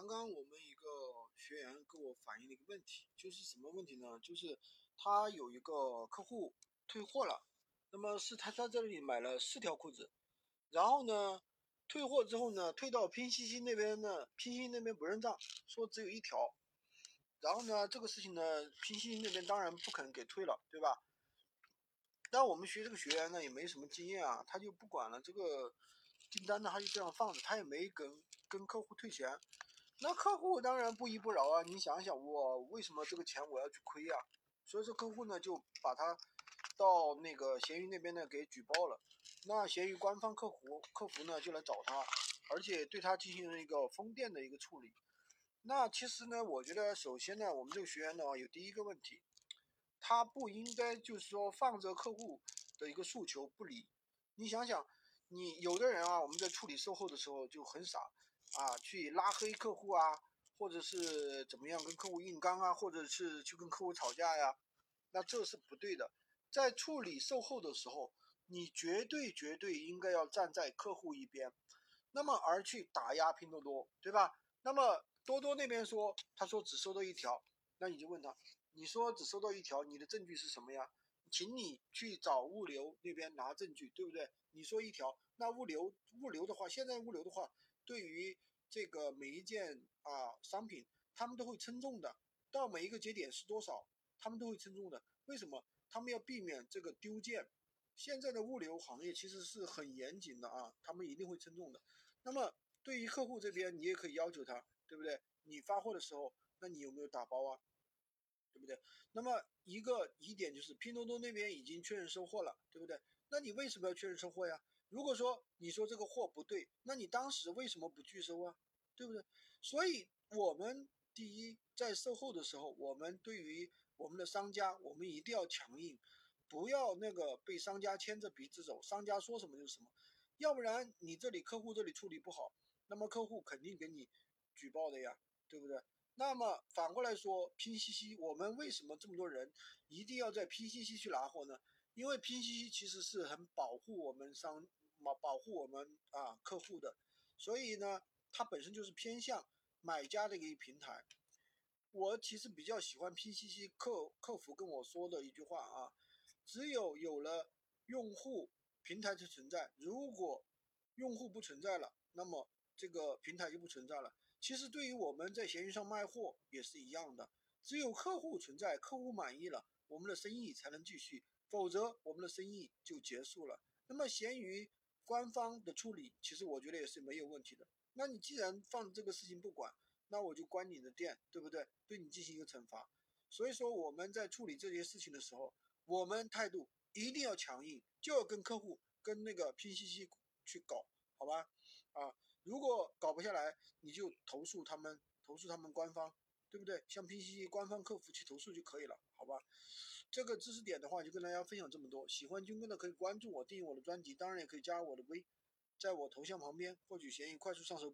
刚刚我们一个学员跟我反映了一个问题，就是什么问题呢？就是他有一个客户退货了，那么是他在这里买了四条裤子，然后呢，退货之后呢，退到拼夕夕那边呢，拼夕夕那边不认账，说只有一条，然后呢，这个事情呢，拼夕夕那边当然不可能给退了，对吧？但我们学这个学员呢，也没什么经验啊，他就不管了这个订单呢，他就这样放着，他也没跟跟客户退钱。那客户当然不依不饶啊！你想想，我为什么这个钱我要去亏呀？所以说客户呢就把他到那个闲鱼那边呢给举报了。那闲鱼官方客服客服呢就来找他，而且对他进行了一个封店的一个处理。那其实呢，我觉得首先呢，我们这个学员呢有第一个问题，他不应该就是说放着客户的一个诉求不理。你想想，你有的人啊，我们在处理售后的时候就很傻。啊，去拉黑客户啊，或者是怎么样跟客户硬刚啊，或者是去跟客户吵架呀，那这是不对的。在处理售后的时候，你绝对绝对应该要站在客户一边，那么而去打压拼多多，对吧？那么多多那边说，他说只收到一条，那你就问他，你说只收到一条，你的证据是什么呀？请你去找物流那边拿证据，对不对？你说一条，那物流物流的话，现在物流的话。对于这个每一件啊商品，他们都会称重的，到每一个节点是多少，他们都会称重的。为什么？他们要避免这个丢件。现在的物流行业其实是很严谨的啊，他们一定会称重的。那么对于客户这边，你也可以要求他，对不对？你发货的时候，那你有没有打包啊？对不对？那么一个疑点就是拼多多那边已经确认收货了，对不对？那你为什么要确认收货呀？如果说你说这个货不对，那你当时为什么不拒收啊？对不对？所以我们第一在售后的时候，我们对于我们的商家，我们一定要强硬，不要那个被商家牵着鼻子走，商家说什么就是什么，要不然你这里客户这里处理不好，那么客户肯定给你举报的呀，对不对？那么反过来说，拼夕夕，我们为什么这么多人一定要在拼夕夕去拿货呢？因为拼夕夕其实是很保护我们商。保保护我们啊客户的，所以呢，它本身就是偏向买家的一个平台。我其实比较喜欢拼夕夕客客服跟我说的一句话啊，只有有了用户，平台才存在；如果用户不存在了，那么这个平台就不存在了。其实对于我们在闲鱼上卖货也是一样的，只有客户存在，客户满意了，我们的生意才能继续，否则我们的生意就结束了。那么闲鱼。官方的处理其实我觉得也是没有问题的。那你既然放这个事情不管，那我就关你的店，对不对？对你进行一个惩罚。所以说我们在处理这些事情的时候，我们态度一定要强硬，就要跟客户跟那个拼夕夕去搞，好吧？啊，如果搞不下来，你就投诉他们，投诉他们官方，对不对？向拼夕夕官方客服去投诉就可以了，好吧？这个知识点的话，就跟大家分享这么多。喜欢军哥的可以关注我，订阅我的专辑，当然也可以加我的微，在我头像旁边获取闲鱼快速上手。